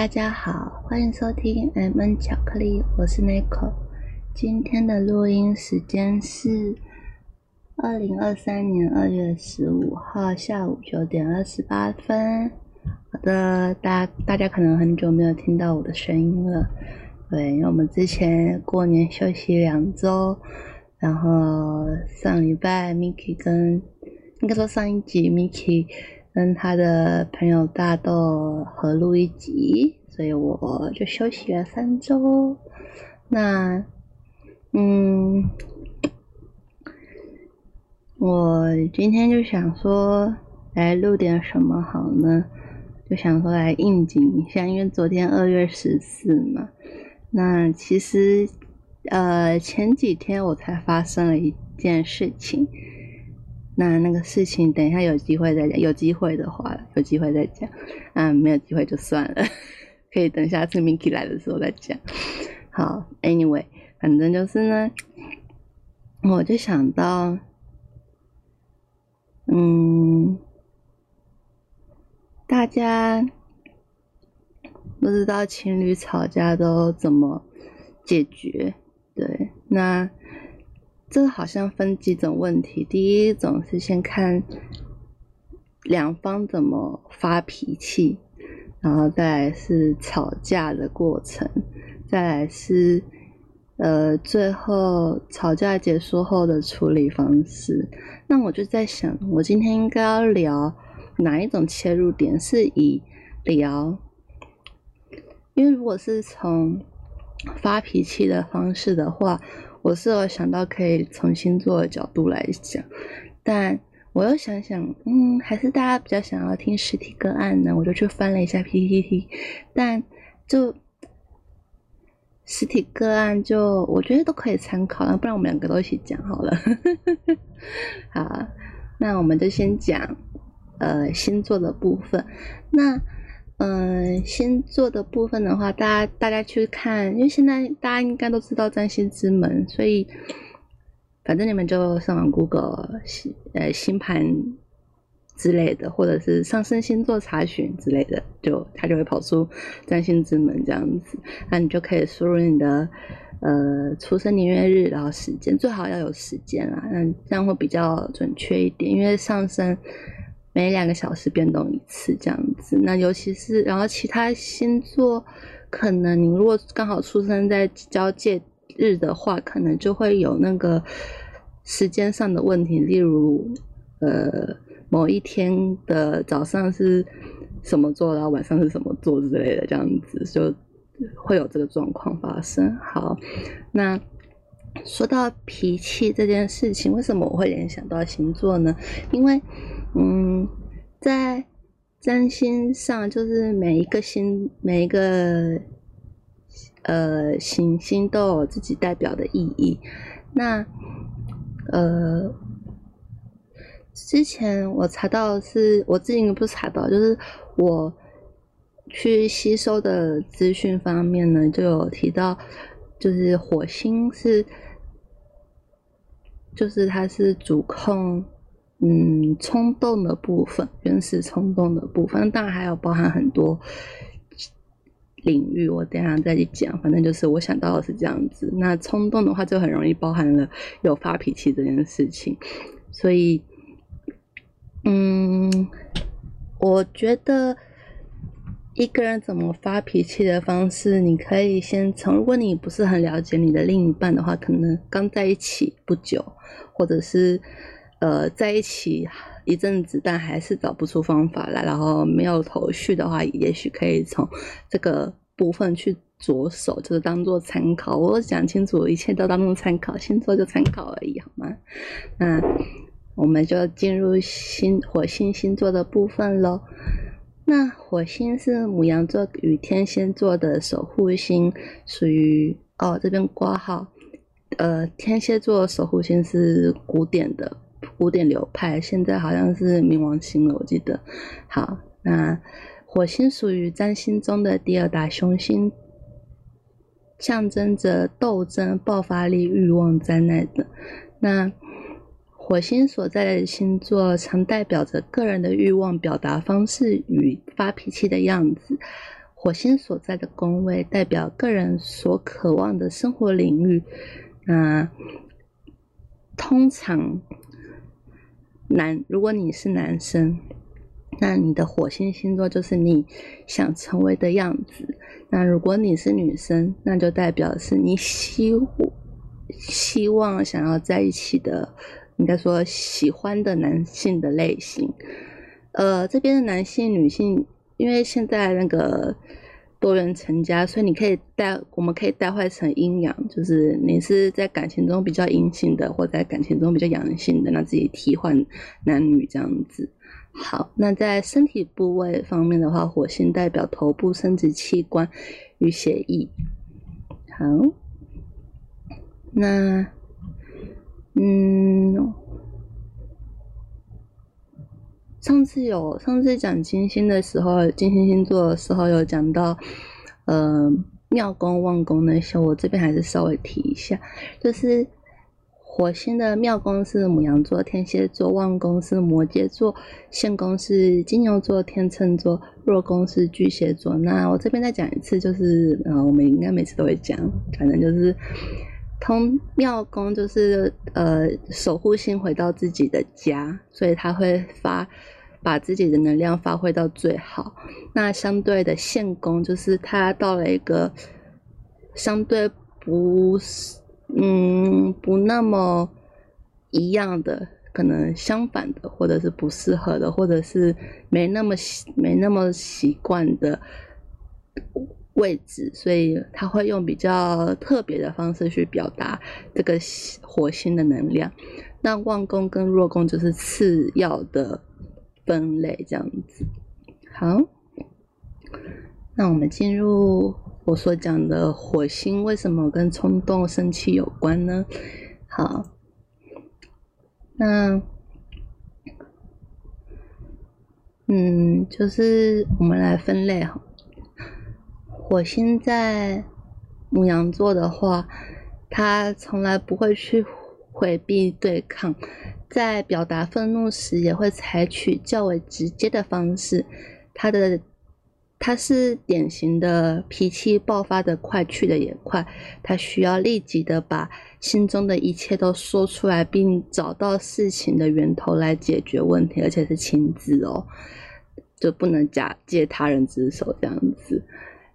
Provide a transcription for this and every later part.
大家好，欢迎收听 M N 巧克力，我是 Nico。今天的录音时间是二零二三年二月十五号下午九点二十八分。好的，大大家可能很久没有听到我的声音了，对，因为我们之前过年休息两周，然后上礼拜 Miki 跟应该说上一集 Miki。跟他的朋友大豆合录一集，所以我就休息了三周。那，嗯，我今天就想说来录点什么好呢？就想说来应景一下，因为昨天二月十四嘛。那其实，呃，前几天我才发生了一件事情。那那个事情，等一下有机会再讲。有机会的话，有机会再讲。嗯，没有机会就算了，可以等下次 Miki 来的时候再讲。好，Anyway，反正就是呢，我就想到，嗯，大家不知道情侣吵架都怎么解决？对，那。这好像分几种问题，第一种是先看两方怎么发脾气，然后再来是吵架的过程，再来是呃最后吵架结束后的处理方式。那我就在想，我今天应该要聊哪一种切入点？是以聊，因为如果是从发脾气的方式的话。我是有想到可以从星座的角度来讲，但我又想想，嗯，还是大家比较想要听实体个案呢，我就去翻了一下 PPT，但就实体个案就我觉得都可以参考，不然我们两个都一起讲好了。好，那我们就先讲呃星座的部分，那。嗯，星座的部分的话，大家大家去看，因为现在大家应该都知道占星之门，所以反正你们就上网 Google 星呃星盘之类的，或者是上升星座查询之类的，就它就会跑出占星之门这样子，那你就可以输入你的呃出生年月日，然后时间，最好要有时间啊，那这样会比较准确一点，因为上升。每两个小时变动一次这样子，那尤其是然后其他星座，可能你如果刚好出生在交界日的话，可能就会有那个时间上的问题，例如呃某一天的早上是什么座，然后晚上是什么座之类的，这样子就会有这个状况发生。好，那说到脾气这件事情，为什么我会联想到星座呢？因为嗯，在占星上，就是每一个星、每一个呃行星都有自己代表的意义。那呃，之前我查到是，我自己不是查到，就是我去吸收的资讯方面呢，就有提到，就是火星是，就是它是主控。嗯，冲动的部分，原始冲动的部分，当然还有包含很多领域，我等下再去讲。反正就是我想到的是这样子。那冲动的话，就很容易包含了有发脾气这件事情。所以，嗯，我觉得一个人怎么发脾气的方式，你可以先从，如果你不是很了解你的另一半的话，可能刚在一起不久，或者是。呃，在一起一阵子，但还是找不出方法来，然后没有头绪的话，也许可以从这个部分去着手，就是当做参考。我讲清楚，一切都当做参考，星座就参考而已，好吗？那我们就进入星火星星座的部分喽。那火星是母羊座与天蝎座的守护星，属于哦这边挂号，呃，天蝎座守护星是古典的。古典流派现在好像是冥王星了，我记得。好，那火星属于占星中的第二大凶星，象征着斗争、爆发力、欲望在内的。那火星所在的星座常代表着个人的欲望表达方式与发脾气的样子。火星所在的宫位代表个人所渴望的生活领域。那通常男，如果你是男生，那你的火星星座就是你想成为的样子。那如果你是女生，那就代表是你希希望想要在一起的，应该说喜欢的男性的类型。呃，这边的男性、女性，因为现在那个多元成家，所以你可以带，我们可以代换成阴阳，就是你是在感情中比较阴性的，或在感情中比较阳性的，那自己替换男女这样子。好，那在身体部位方面的话，火星代表头部、生殖器官与血液。好，那嗯，上次有上次讲金星的时候，金星星座的时候有讲到，呃，庙宫、旺宫那些，我这边还是稍微提一下，就是。火星的庙宫是母羊座、天蝎座，旺宫是摩羯座，现宫是金牛座、天秤座，弱宫是巨蟹座。那我这边再讲一次，就是呃，我们应该每次都会讲，反正就是通庙宫就是呃守护星回到自己的家，所以他会发把自己的能量发挥到最好。那相对的现宫就是他到了一个相对不。嗯，不那么一样的，可能相反的，或者是不适合的，或者是没那么习没那么习惯的位置，所以他会用比较特别的方式去表达这个火星的能量。那旺宫跟弱宫就是次要的分类，这样子。好，那我们进入。我所讲的火星为什么跟冲动、生气有关呢？好，那嗯，就是我们来分类哈。火星在母羊座的话，他从来不会去回避对抗，在表达愤怒时也会采取较为直接的方式，他的。他是典型的脾气爆发的快，去的也快。他需要立即的把心中的一切都说出来，并找到事情的源头来解决问题，而且是亲自哦，就不能假借他人之手这样子。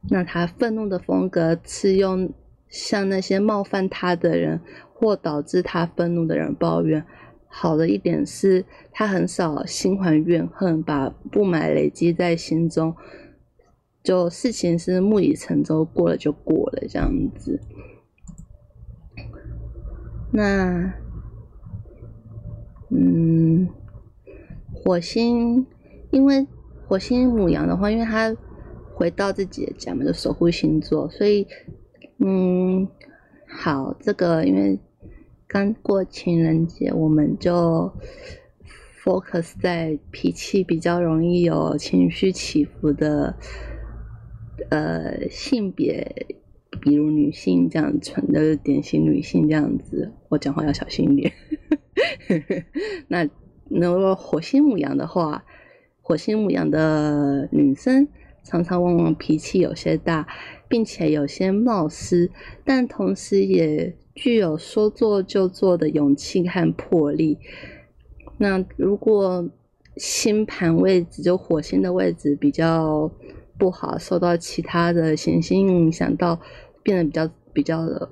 那他愤怒的风格是用向那些冒犯他的人或导致他愤怒的人抱怨。好的一点是他很少心怀怨恨，把不满累积在心中。就事情是木已成舟，过了就过了这样子。那，嗯，火星，因为火星母羊的话，因为它回到自己的家嘛，就守护星座，所以，嗯，好，这个因为刚过情人节，我们就 focus 在脾气比较容易有情绪起伏的。呃，性别，比如女性这样纯的典型女性这样子，我讲话要小心一点。那如果火星母羊的话，火星母羊的女生常常往往脾气有些大，并且有些冒失，但同时也具有说做就做的勇气和魄力。那如果星盘位置就火星的位置比较。不好，受到其他的行星影响到，变得比较比较的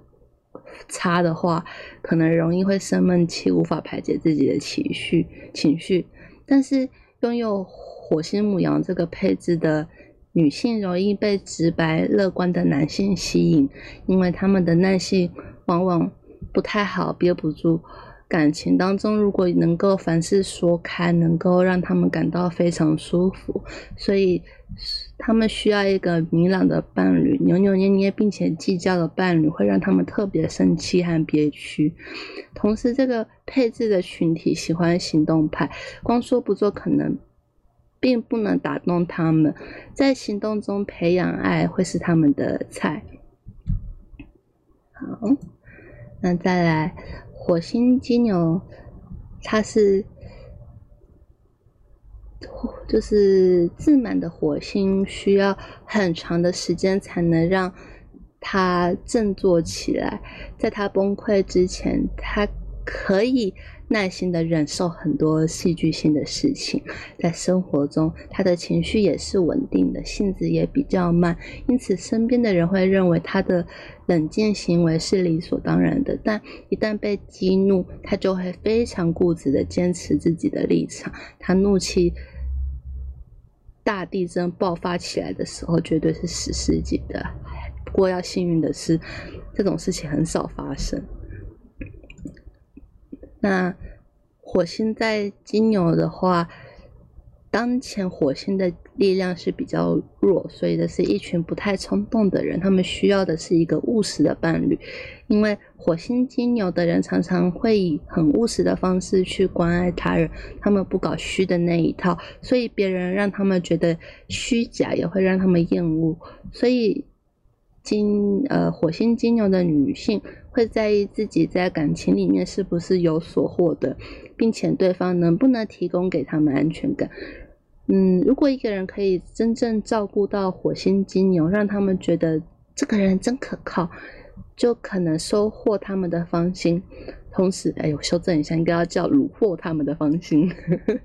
差的话，可能容易会生闷气，无法排解自己的情绪情绪。但是拥有火星母羊这个配置的女性，容易被直白乐观的男性吸引，因为他们的耐性往往不太好，憋不住。感情当中，如果能够凡事说开，能够让他们感到非常舒服，所以他们需要一个明朗的伴侣。扭扭捏捏并且计较的伴侣会让他们特别生气和憋屈。同时，这个配置的群体喜欢行动派，光说不做可能并不能打动他们，在行动中培养爱会是他们的菜。好，那再来。火星金牛，它是就是自满的火星需要很长的时间才能让他振作起来，在他崩溃之前，他可以。耐心的忍受很多戏剧性的事情，在生活中，他的情绪也是稳定的，性子也比较慢，因此身边的人会认为他的冷静行为是理所当然的。但一旦被激怒，他就会非常固执的坚持自己的立场。他怒气大地震爆发起来的时候，绝对是史诗级的。不过要幸运的是，这种事情很少发生。那火星在金牛的话，当前火星的力量是比较弱，所以这是一群不太冲动的人。他们需要的是一个务实的伴侣，因为火星金牛的人常常会以很务实的方式去关爱他人，他们不搞虚的那一套，所以别人让他们觉得虚假，也会让他们厌恶。所以金呃火星金牛的女性。会在意自己在感情里面是不是有所获得，并且对方能不能提供给他们安全感。嗯，如果一个人可以真正照顾到火星金牛，让他们觉得这个人真可靠，就可能收获他们的芳心。同时，哎，呦修正一下，应该要叫虏获他们的芳心。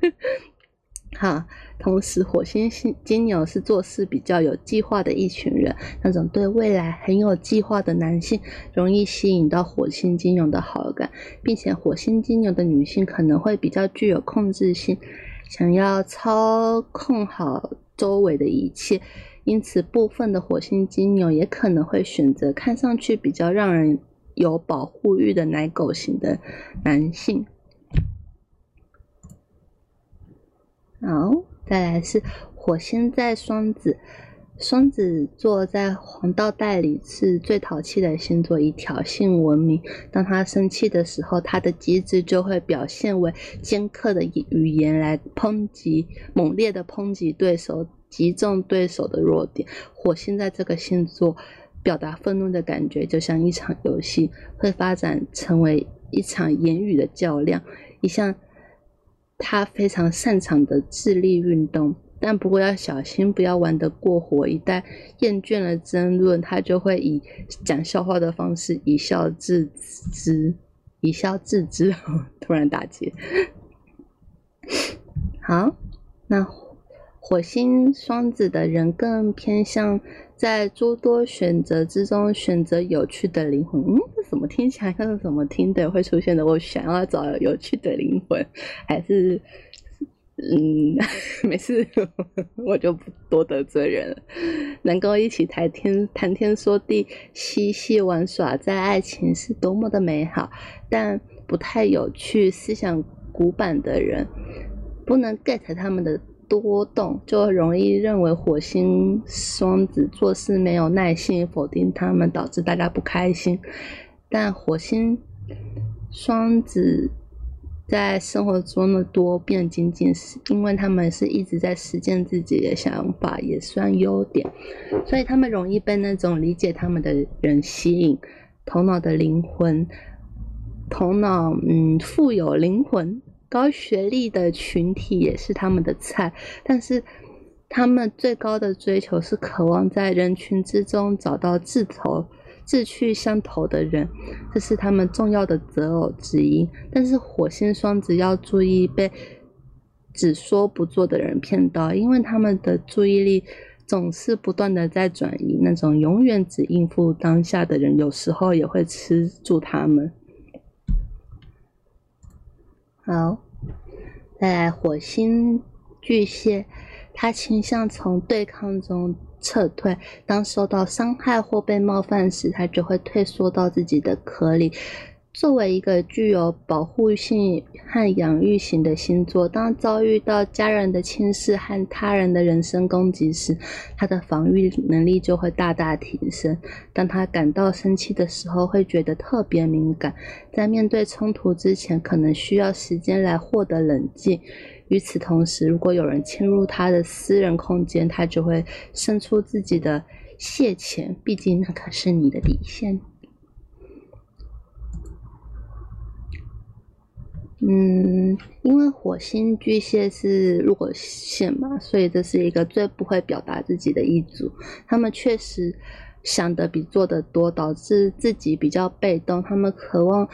哈，同时火星星金牛是做事比较有计划的一群人，那种对未来很有计划的男性，容易吸引到火星金牛的好感，并且火星金牛的女性可能会比较具有控制性，想要操控好周围的一切，因此部分的火星金牛也可能会选择看上去比较让人有保护欲的奶狗型的男性。好，再来是火星在双子，双子座在黄道带里是最淘气的星座，以挑衅闻名。当他生气的时候，他的机智就会表现为尖刻的语言来抨击、猛烈的抨击对手，击中对手的弱点。火星在这个星座表达愤怒的感觉，就像一场游戏，会发展成为一场言语的较量，一项。他非常擅长的智力运动，但不过要小心，不要玩得过火。一旦厌倦了争论，他就会以讲笑话的方式一笑置之，一笑置之。突然打结。好，那火星双子的人更偏向。在诸多选择之中，选择有趣的灵魂。嗯，这怎么听起来像是怎么听的会出现的？我想要找有趣的灵魂，还是嗯，没事，我就不多得罪人了。能够一起谈天谈天说地、嬉戏玩耍，在爱情是多么的美好，但不太有趣、思想古板的人，不能 get 他们的。多动就容易认为火星双子做事没有耐心，否定他们，导致大家不开心。但火星双子在生活中的多变，仅仅是因为他们是一直在实践自己的想法，也算优点。所以他们容易被那种理解他们的人吸引，头脑的灵魂，头脑嗯富有灵魂。高学历的群体也是他们的菜，但是他们最高的追求是渴望在人群之中找到志投、志趣相投的人，这是他们重要的择偶之一。但是火星双子要注意被只说不做的人骗到，因为他们的注意力总是不断的在转移。那种永远只应付当下的人，有时候也会吃住他们。好，再来火星巨蟹，他倾向从对抗中撤退。当受到伤害或被冒犯时，他就会退缩到自己的壳里。作为一个具有保护性和养育型的星座，当遭遇到家人的轻视和他人的人身攻击时，他的防御能力就会大大提升。当他感到生气的时候，会觉得特别敏感，在面对冲突之前，可能需要时间来获得冷静。与此同时，如果有人侵入他的私人空间，他就会伸出自己的蟹钳，毕竟那可是你的底线。嗯，因为火星巨蟹是弱线嘛，所以这是一个最不会表达自己的一组。他们确实想的比做的多，导致自己比较被动。他们渴望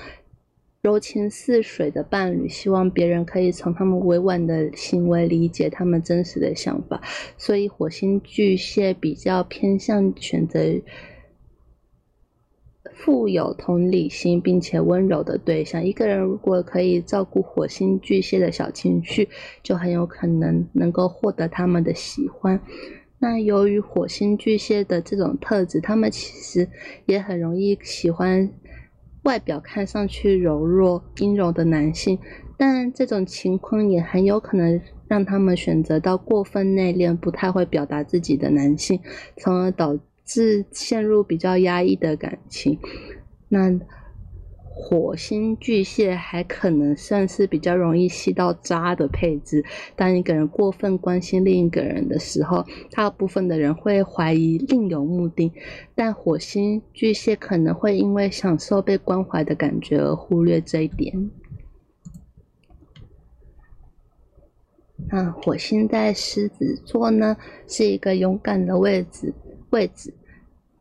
柔情似水的伴侣，希望别人可以从他们委婉的行为理解他们真实的想法。所以火星巨蟹比较偏向选择。富有同理心并且温柔的对象，一个人如果可以照顾火星巨蟹的小情绪，就很有可能能够获得他们的喜欢。那由于火星巨蟹的这种特质，他们其实也很容易喜欢外表看上去柔弱阴柔的男性，但这种情况也很有可能让他们选择到过分内敛、不太会表达自己的男性，从而导。是陷入比较压抑的感情，那火星巨蟹还可能算是比较容易吸到渣的配置。当一个人过分关心另一个人的时候，大部分的人会怀疑另有目的，但火星巨蟹可能会因为享受被关怀的感觉而忽略这一点。那火星在狮子座呢，是一个勇敢的位置。位置，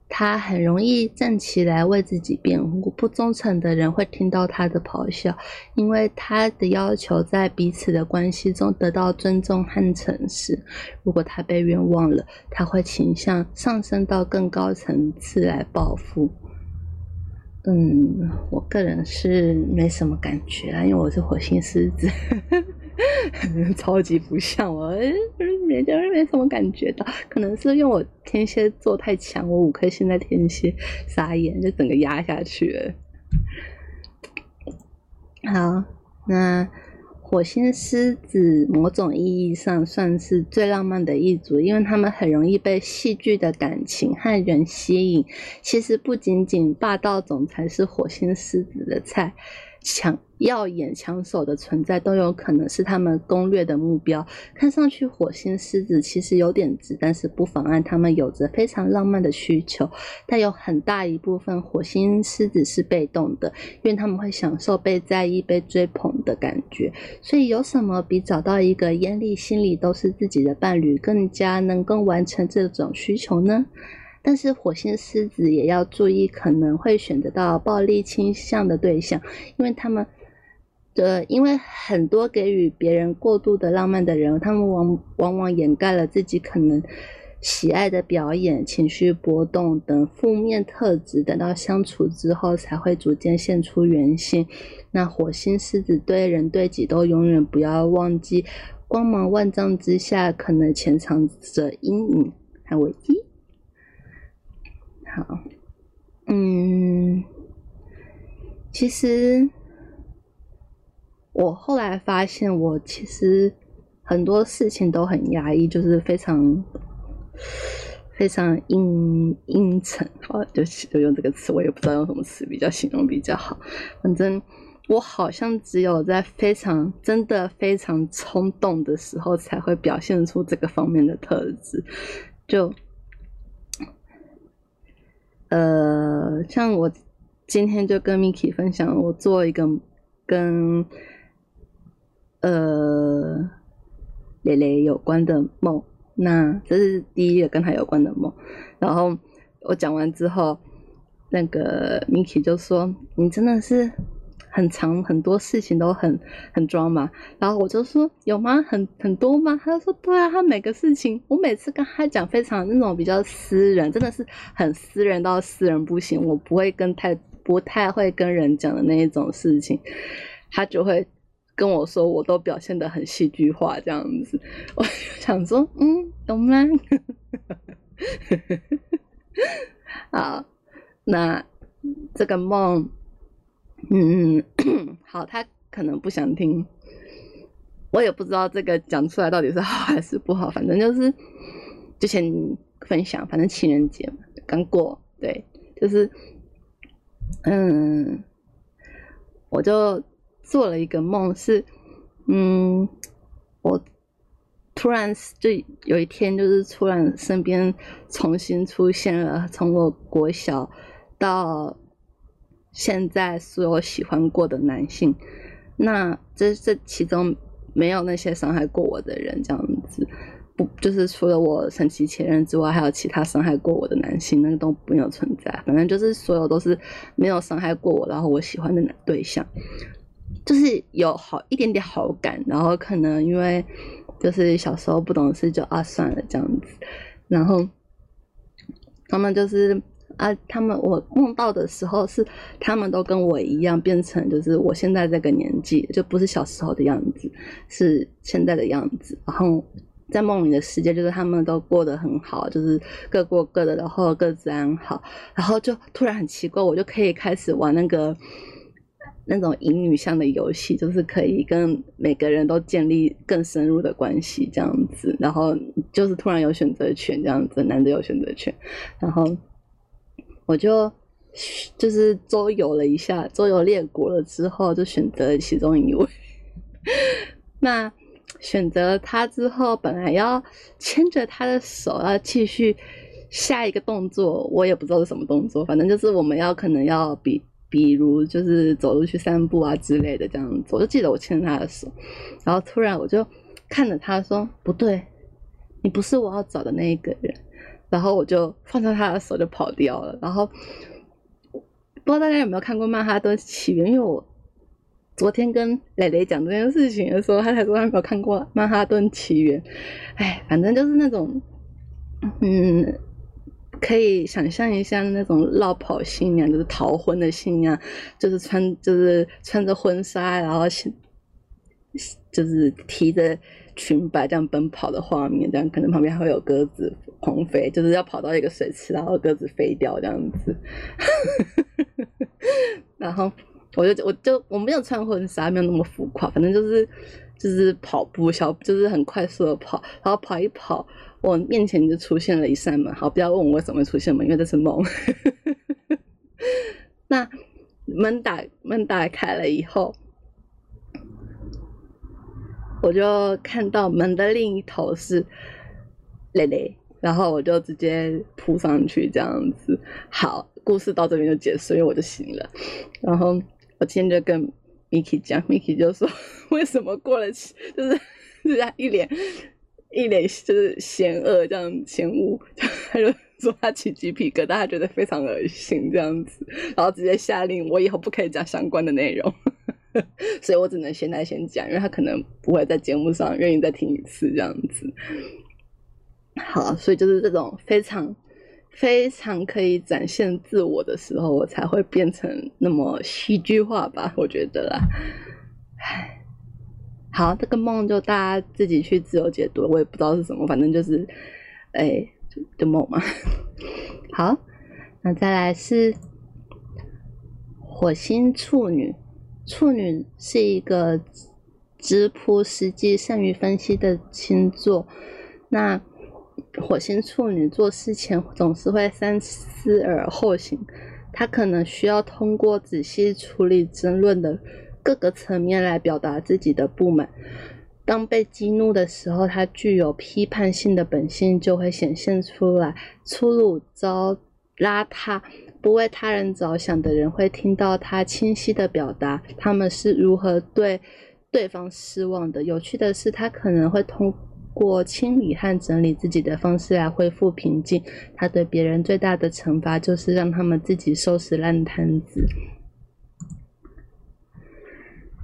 他很容易站起来为自己辩护。不忠诚的人会听到他的咆哮，因为他的要求在彼此的关系中得到尊重和诚实。如果他被冤枉了，他会倾向上升到更高层次来报复。嗯，我个人是没什么感觉啊，因为我是火星狮子。超级不像我，没就是没什么感觉到，可能是因为我天蝎座太强，我五颗星在天蝎，傻眼就整个压下去了。好，那火星狮子某种意义上算是最浪漫的一组，因为他们很容易被戏剧的感情和人吸引。其实不仅仅霸道总裁是火星狮子的菜。强耀眼、抢手的存在都有可能是他们攻略的目标。看上去火星狮子其实有点直，但是不妨碍他们有着非常浪漫的需求。但有很大一部分火星狮子是被动的，因为他们会享受被在意、被追捧的感觉。所以，有什么比找到一个眼里心里都是自己的伴侣更加能够完成这种需求呢？但是火星狮子也要注意，可能会选择到暴力倾向的对象，因为他们的因为很多给予别人过度的浪漫的人，他们往往往掩盖了自己可能喜爱的表演、情绪波动等负面特质，等到相处之后才会逐渐现出原形。那火星狮子对人对己都永远不要忘记，光芒万丈之下可能潜藏着阴影和危机。好，嗯，其实我后来发现，我其实很多事情都很压抑，就是非常非常阴阴沉。好，就就用这个词，我也不知道用什么词比较形容比较好。反正我好像只有在非常真的非常冲动的时候，才会表现出这个方面的特质，就。呃，像我今天就跟 Miki 分享，我做一个跟呃蕾蕾有关的梦，那这是第一个跟他有关的梦。然后我讲完之后，那个 Miki 就说：“你真的是。”很长很多事情都很很装嘛，然后我就说有吗？很很多吗？他就说对啊，他每个事情我每次跟他讲非常那种比较私人，真的是很私人到私人不行，我不会跟太不太会跟人讲的那一种事情，他就会跟我说我都表现的很戏剧化这样子，我就想说嗯，懂吗？好，那这个梦。嗯，好，他可能不想听，我也不知道这个讲出来到底是好还是不好，反正就是之前分享，反正情人节嘛，刚过，对，就是，嗯，我就做了一个梦，是，嗯，我突然就有一天，就是突然身边重新出现了，从我国小到。现在所有喜欢过的男性，那这这其中没有那些伤害过我的人，这样子。不，就是除了我神奇前任之外，还有其他伤害过我的男性，那个都没有存在。反正就是所有都是没有伤害过我，然后我喜欢的男对象，就是有好一点点好感，然后可能因为就是小时候不懂事，就啊算了这样子。然后他们就是啊，他们我梦到的时候是他们都跟我一样，变成就是我现在这个年纪，就不是小时候的样子，是现在的样子，然后。在梦里的世界，就是他们都过得很好，就是各过各的，然后各自安好，然后就突然很奇怪，我就可以开始玩那个那种隐女像的游戏，就是可以跟每个人都建立更深入的关系这样子，然后就是突然有选择权这样子，男的有选择权，然后我就就是周游了一下，周游列国了之后，就选择了其中一位，那。选择他之后，本来要牵着他的手，要继续下一个动作，我也不知道是什么动作，反正就是我们要可能要比，比如就是走路去散步啊之类的这样子。我就记得我牵着他的手，然后突然我就看着他说：“不对，你不是我要找的那一个人。”然后我就放下他的手就跑掉了。然后不知道大家有没有看过《曼哈顿起源》，因为我。昨天跟蕾蕾讲这件事情的时候，他才说他没有看过《曼哈顿奇缘》。哎，反正就是那种，嗯，可以想象一下那种绕跑新娘，就是逃婚的新娘，就是穿就是穿着婚纱，然后就是提着裙摆这样奔跑的画面，这样可能旁边还会有鸽子狂飞，就是要跑到一个水池，然后鸽子飞掉这样子，然后。我就我就我没有穿婚纱，没有那么浮夸，反正就是就是跑步小，就是很快速的跑，然后跑一跑，我面前就出现了一扇门。好，不要问我为什么会出现门，因为这是梦。那门打门打开了以后，我就看到门的另一头是蕾蕾，然后我就直接扑上去，这样子。好，故事到这边就结束，因为我就醒了，然后。我今天就跟 Miki 讲，Miki 就说 为什么过了就是 就是他一脸一脸就是嫌恶这样嫌恶，他就说他起鸡皮疙瘩，他觉得非常恶心这样子，然后直接下令我以后不可以讲相关的内容，所以我只能现在先讲，因为他可能不会在节目上愿意再听一次这样子。好，所以就是这种非常。非常可以展现自我的时候，我才会变成那么戏剧化吧？我觉得啦。好，这个梦就大家自己去自由解读，我也不知道是什么，反正就是，哎，就梦嘛。好，那再来是火星处女，处女是一个直朴实际、善于分析的星座。那火星处女做事前总是会三思而后行，他可能需要通过仔细处理争论的各个层面来表达自己的不满。当被激怒的时候，他具有批判性的本性就会显现出来。粗鲁、糟、邋遢、不为他人着想的人会听到他清晰的表达他们是如何对对方失望的。有趣的是，他可能会通。过清理和整理自己的方式来恢复平静。他对别人最大的惩罚就是让他们自己收拾烂摊子。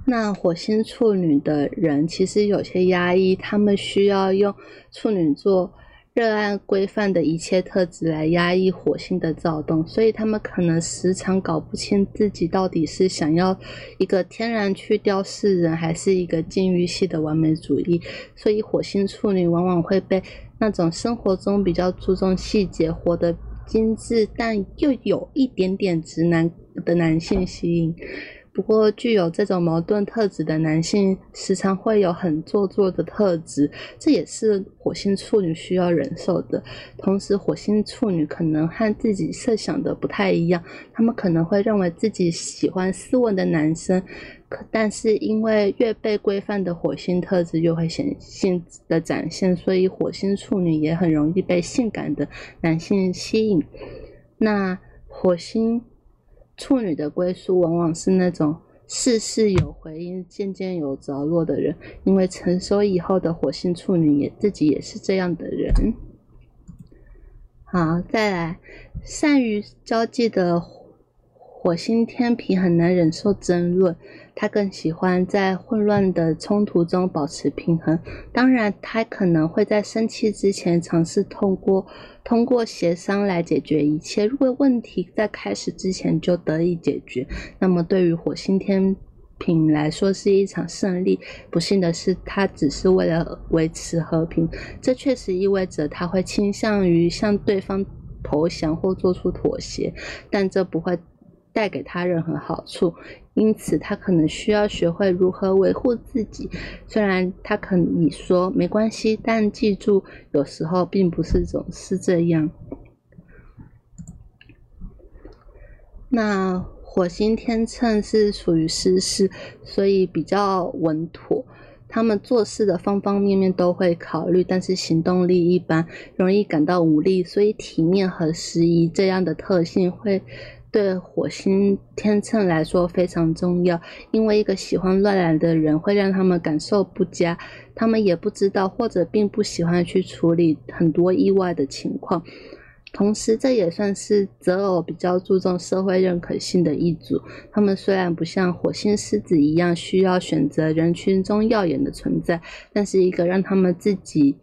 那火星处女的人其实有些压抑，他们需要用处女座。热爱规范的一切特质来压抑火星的躁动，所以他们可能时常搞不清自己到底是想要一个天然去雕饰人，还是一个禁欲系的完美主义。所以火星处女往往会被那种生活中比较注重细节、活得精致，但又有一点点直男的男性吸引。不过，具有这种矛盾特质的男性时常会有很做作的特质，这也是火星处女需要忍受的。同时，火星处女可能和自己设想的不太一样，他们可能会认为自己喜欢斯文的男生，可但是因为越被规范的火星特质越会显性的展现，所以火星处女也很容易被性感的男性吸引。那火星。处女的归宿往往是那种事事有回音、渐渐有着落的人，因为成熟以后的火星处女也自己也是这样的人。好，再来，善于交际的火星天平很难忍受争论，他更喜欢在混乱的冲突中保持平衡。当然，他可能会在生气之前尝试通过通过协商来解决一切。如果问题在开始之前就得以解决，那么对于火星天。品来说是一场胜利，不幸的是，他只是为了维持和平。这确实意味着他会倾向于向对方投降或做出妥协，但这不会带给他任何好处。因此，他可能需要学会如何维护自己。虽然他可以说没关系，但记住，有时候并不是总是这样。那。火星天秤是属于湿事，所以比较稳妥。他们做事的方方面面都会考虑，但是行动力一般，容易感到无力。所以体面和适宜这样的特性会对火星天秤来说非常重要。因为一个喜欢乱来的人会让他们感受不佳，他们也不知道或者并不喜欢去处理很多意外的情况。同时，这也算是择偶比较注重社会认可性的一组。他们虽然不像火星狮子一样需要选择人群中耀眼的存在，但是一个让他们自己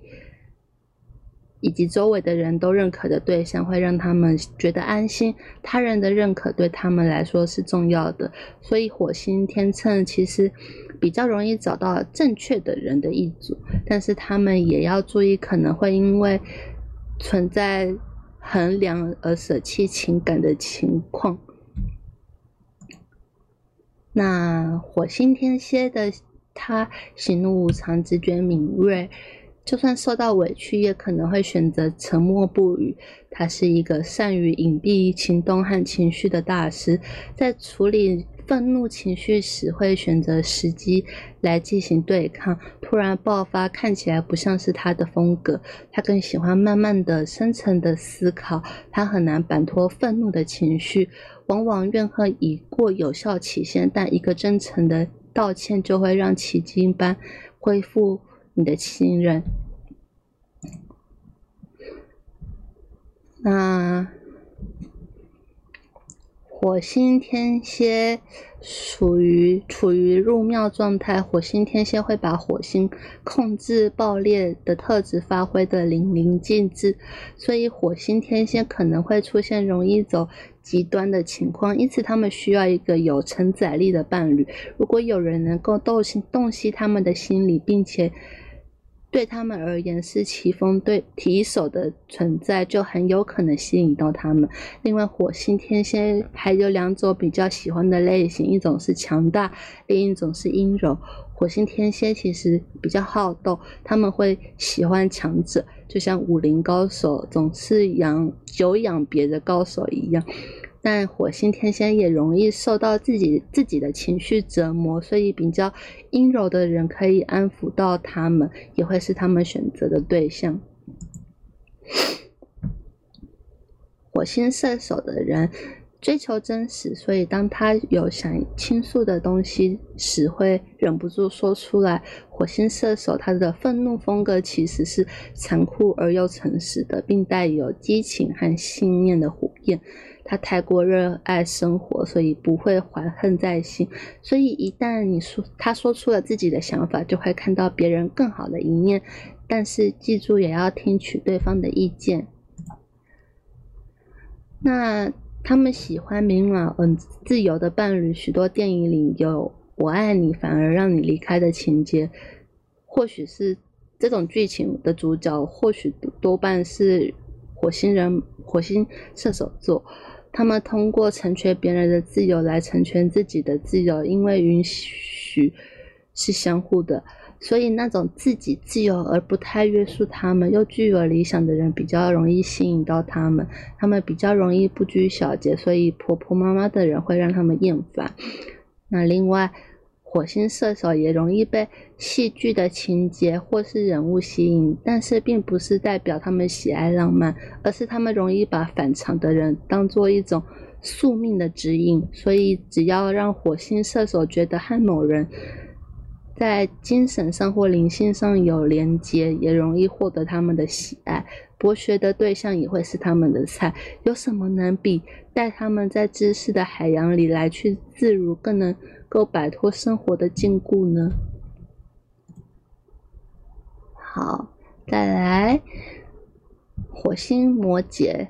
以及周围的人都认可的对象，会让他们觉得安心。他人的认可对他们来说是重要的，所以火星天秤其实比较容易找到正确的人的一组。但是他们也要注意，可能会因为存在。衡量而舍弃情感的情况。那火星天蝎的他喜怒无常，直觉敏锐，就算受到委屈，也可能会选择沉默不语。他是一个善于隐蔽行动和情绪的大师，在处理。愤怒情绪时会选择时机来进行对抗，突然爆发看起来不像是他的风格。他更喜欢慢慢的、深层的思考。他很难摆脱愤怒的情绪，往往怨恨已过有效期限，但一个真诚的道歉就会让奇迹般恢复你的信任。那。火星天蝎属于处于入庙状态，火星天蝎会把火星控制爆裂的特质发挥的淋漓尽致，所以火星天蝎可能会出现容易走极端的情况，因此他们需要一个有承载力的伴侣。如果有人能够洞悉洞悉他们的心理，并且。对他们而言是棋逢对提手的存在，就很有可能吸引到他们。另外，火星天蝎还有两种比较喜欢的类型，一种是强大，另一种是阴柔。火星天蝎其实比较好斗，他们会喜欢强者，就像武林高手总是养久仰别的高手一样。但火星天蝎也容易受到自己自己的情绪折磨，所以比较阴柔的人可以安抚到他们，也会是他们选择的对象。火星射手的人追求真实，所以当他有想倾诉的东西时，会忍不住说出来。火星射手他的愤怒风格其实是残酷而又诚实的，并带有激情和信念的火焰。他太过热爱生活，所以不会怀恨在心。所以一旦你说他说出了自己的想法，就会看到别人更好的一面。但是记住，也要听取对方的意见。那他们喜欢明朗、嗯自由的伴侣。许多电影里有“我爱你，反而让你离开”的情节，或许是这种剧情的主角，或许多半是火星人、火星射手座。他们通过成全别人的自由来成全自己的自由，因为允许是相互的，所以那种自己自由而不太约束他们，又具有理想的人比较容易吸引到他们。他们比较容易不拘小节，所以婆婆妈妈的人会让他们厌烦。那另外。火星射手也容易被戏剧的情节或是人物吸引，但是并不是代表他们喜爱浪漫，而是他们容易把反常的人当做一种宿命的指引，所以只要让火星射手觉得和某人在精神上或灵性上有连接，也容易获得他们的喜爱。博学的对象也会是他们的菜。有什么能比带他们在知识的海洋里来去自如，更能够摆脱生活的禁锢呢？好，再来火星摩羯，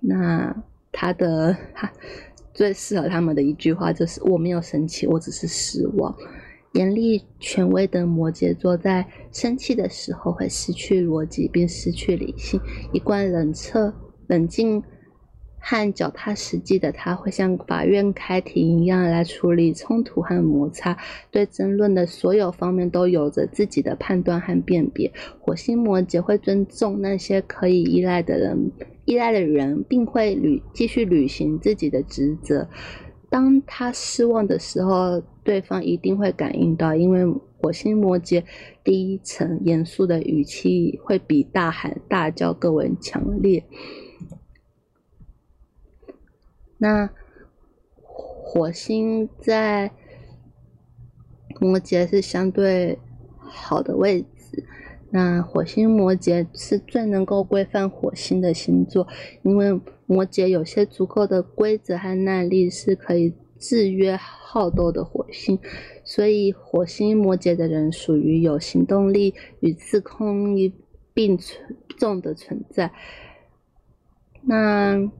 那他的他最适合他们的一句话就是：“我没有生气，我只是失望。”严厉权威的摩羯座在生气的时候会失去逻辑并失去理性，一贯冷彻、冷静和脚踏实地的他，会像法院开庭一样来处理冲突和摩擦，对争论的所有方面都有着自己的判断和辨别。火星摩羯会尊重那些可以依赖的人、依赖的人，并会履继续履行自己的职责。当他失望的时候，对方一定会感应到，因为火星摩羯第一层严肃的语气会比大喊大叫更为强烈。那火星在摩羯是相对好的位置，那火星摩羯是最能够规范火星的星座，因为。摩羯有些足够的规则和耐力，是可以制约好斗的火星，所以火星摩羯的人属于有行动力与自控力并存重的存在。那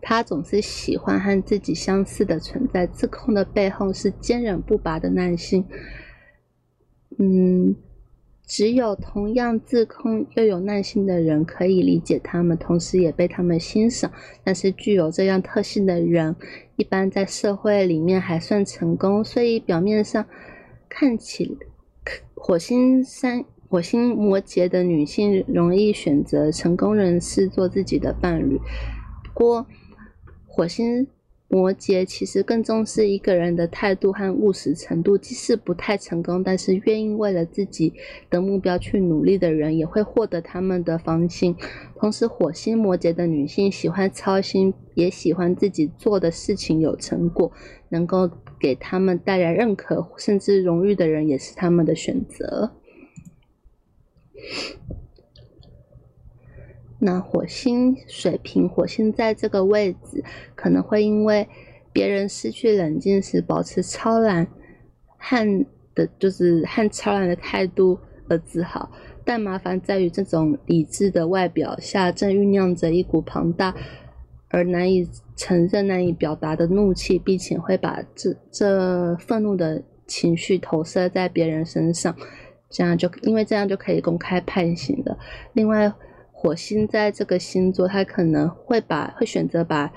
他总是喜欢和自己相似的存在，自控的背后是坚韧不拔的耐性。嗯。只有同样自控又有耐心的人可以理解他们，同时也被他们欣赏。但是具有这样特性的人，一般在社会里面还算成功。所以表面上看起，火星三、火星摩羯的女性容易选择成功人士做自己的伴侣。不过，火星。摩羯其实更重视一个人的态度和务实程度，即使不太成功，但是愿意为了自己的目标去努力的人，也会获得他们的芳心。同时，火星摩羯的女性喜欢操心，也喜欢自己做的事情有成果，能够给他们带来认可甚至荣誉的人，也是他们的选择。那火星水瓶，火星在这个位置，可能会因为别人失去冷静时保持超然和的，就是和超然的态度而自豪。但麻烦在于，这种理智的外表下，正酝酿着一股庞大而难以承认、难以表达的怒气，并且会把这这愤怒的情绪投射在别人身上，这样就因为这样就可以公开判刑了。另外。火星在这个星座，他可能会把会选择把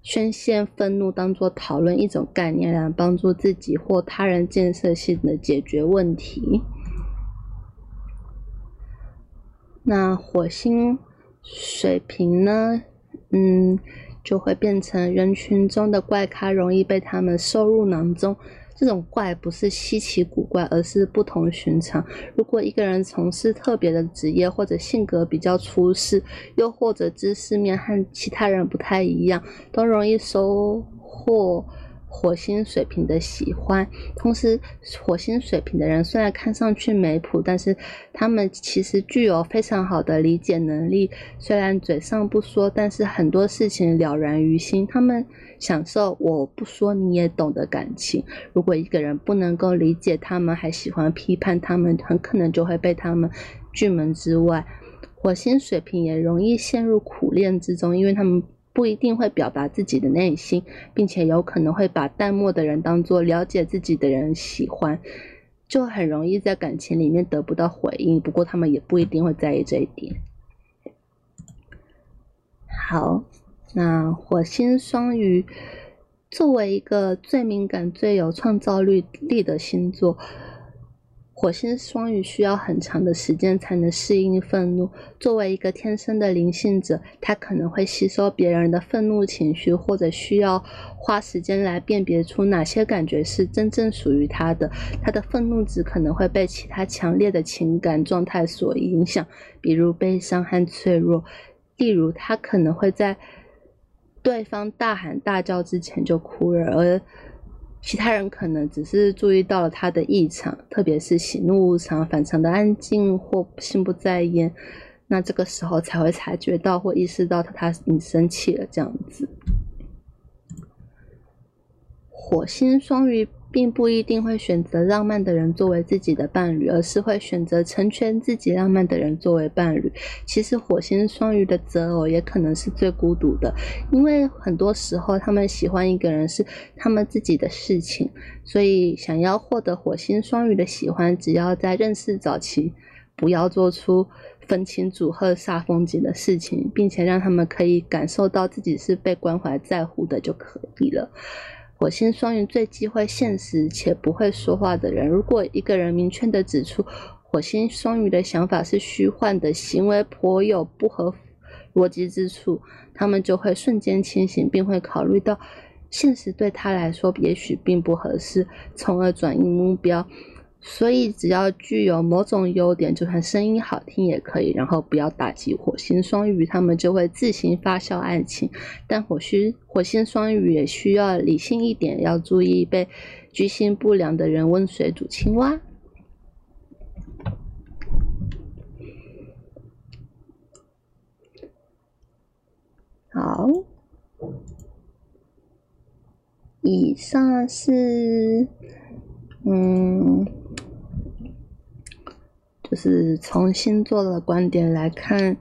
宣泄愤怒当做讨论一种概念，来帮助自己或他人建设性的解决问题。那火星水瓶呢？嗯，就会变成人群中的怪咖，容易被他们收入囊中。这种怪不是稀奇古怪，而是不同寻常。如果一个人从事特别的职业，或者性格比较出世，又或者知识面和其他人不太一样，都容易收获。火星水平的喜欢，同时火星水平的人虽然看上去没谱，但是他们其实具有非常好的理解能力。虽然嘴上不说，但是很多事情了然于心。他们享受我不说你也懂的感情。如果一个人不能够理解他们，还喜欢批判他们，很可能就会被他们拒门之外。火星水平也容易陷入苦恋之中，因为他们。不一定会表达自己的内心，并且有可能会把淡漠的人当做了解自己的人喜欢，就很容易在感情里面得不到回应。不过他们也不一定会在意这一点。好，那火星双鱼作为一个最敏感、最有创造力力的星座。火星双鱼需要很长的时间才能适应愤怒。作为一个天生的灵性者，他可能会吸收别人的愤怒情绪，或者需要花时间来辨别出哪些感觉是真正属于他的。他的愤怒值可能会被其他强烈的情感状态所影响，比如悲伤和脆弱。例如，他可能会在对方大喊大叫之前就哭了，而其他人可能只是注意到了他的异常，特别是喜怒无常、反常的安静或心不在焉，那这个时候才会察觉到或意识到他他你生气了这样子。火星双鱼。并不一定会选择浪漫的人作为自己的伴侣，而是会选择成全自己浪漫的人作为伴侣。其实火星双鱼的择偶也可能是最孤独的，因为很多时候他们喜欢一个人是他们自己的事情，所以想要获得火星双鱼的喜欢，只要在认识早期不要做出分清主客煞风景的事情，并且让他们可以感受到自己是被关怀在乎的就可以了。火星双鱼最忌讳现实且不会说话的人。如果一个人明确的指出火星双鱼的想法是虚幻的，行为颇有不合逻辑之处，他们就会瞬间清醒，并会考虑到现实对他来说也许并不合适，从而转移目标。所以，只要具有某种优点，就算声音好听也可以。然后不要打击火星双鱼，他们就会自行发酵爱情。但火星火星双鱼也需要理性一点，要注意被居心不良的人温水煮青蛙。好，以上是嗯。就是从星座的观点来看，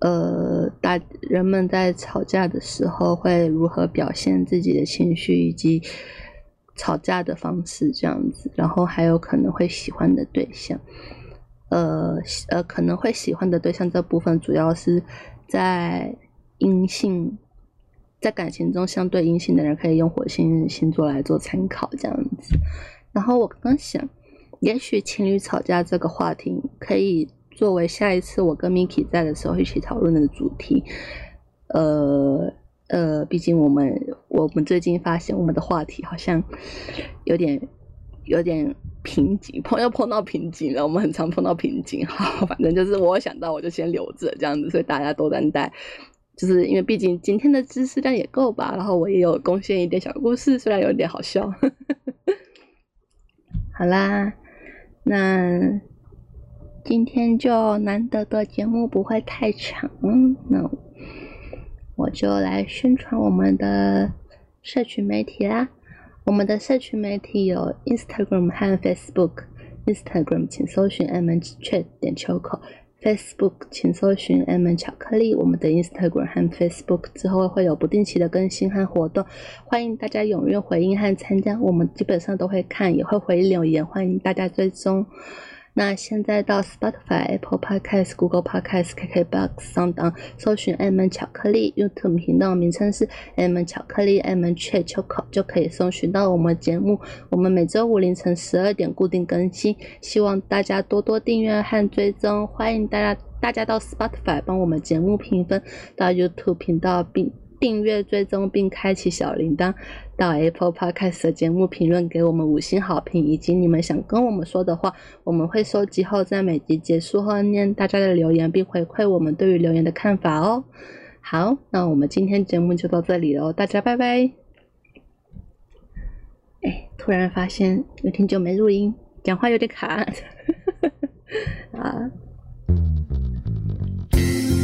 呃，大人们在吵架的时候会如何表现自己的情绪，以及吵架的方式这样子，然后还有可能会喜欢的对象，呃呃，可能会喜欢的对象这部分主要是在阴性，在感情中相对阴性的人可以用火星星座来做参考这样子，然后我刚想。也许情侣吵架这个话题可以作为下一次我跟 Miki 在的时候一起讨论的主题。呃呃，毕竟我们我们最近发现我们的话题好像有点有点瓶颈，碰又碰到瓶颈了。我们很常碰到瓶颈，好，反正就是我想到我就先留着这样子，所以大家都担待。就是因为毕竟今天的知识量也够吧，然后我也有贡献一点小故事，虽然有点好笑。好啦。那今天就难得的节目不会太长，那我就来宣传我们的社群媒体啦。我们的社群媒体有 Instagram 和 Facebook。Instagram 请搜寻 M N Chat 点秋口。Facebook，请搜寻 M 巧克力。我们的 Instagram 和 Facebook 之后会有不定期的更新和活动，欢迎大家踊跃回应和参加。我们基本上都会看，也会回留言，欢迎大家追踪。那现在到 Spotify、Apple Podcast、Google Podcast、KKBox 上当搜寻 M 巧克力，YouTube 频道名称是 M 巧克力 M 雀秋口，就可以搜寻到我们节目。我们每周五凌晨十二点固定更新，希望大家多多订阅和追踪。欢迎大家大家到 Spotify 帮我们节目评分，到 YouTube 频道并。订阅、追踪并开启小铃铛，到 Apple Podcast 的节目评论给我们五星好评，以及你们想跟我们说的话，我们会收集后在每集结束后念大家的留言，并回馈我们对于留言的看法哦。好，那我们今天节目就到这里喽，大家拜拜。哎，突然发现有挺久没录音，讲话有点卡啊。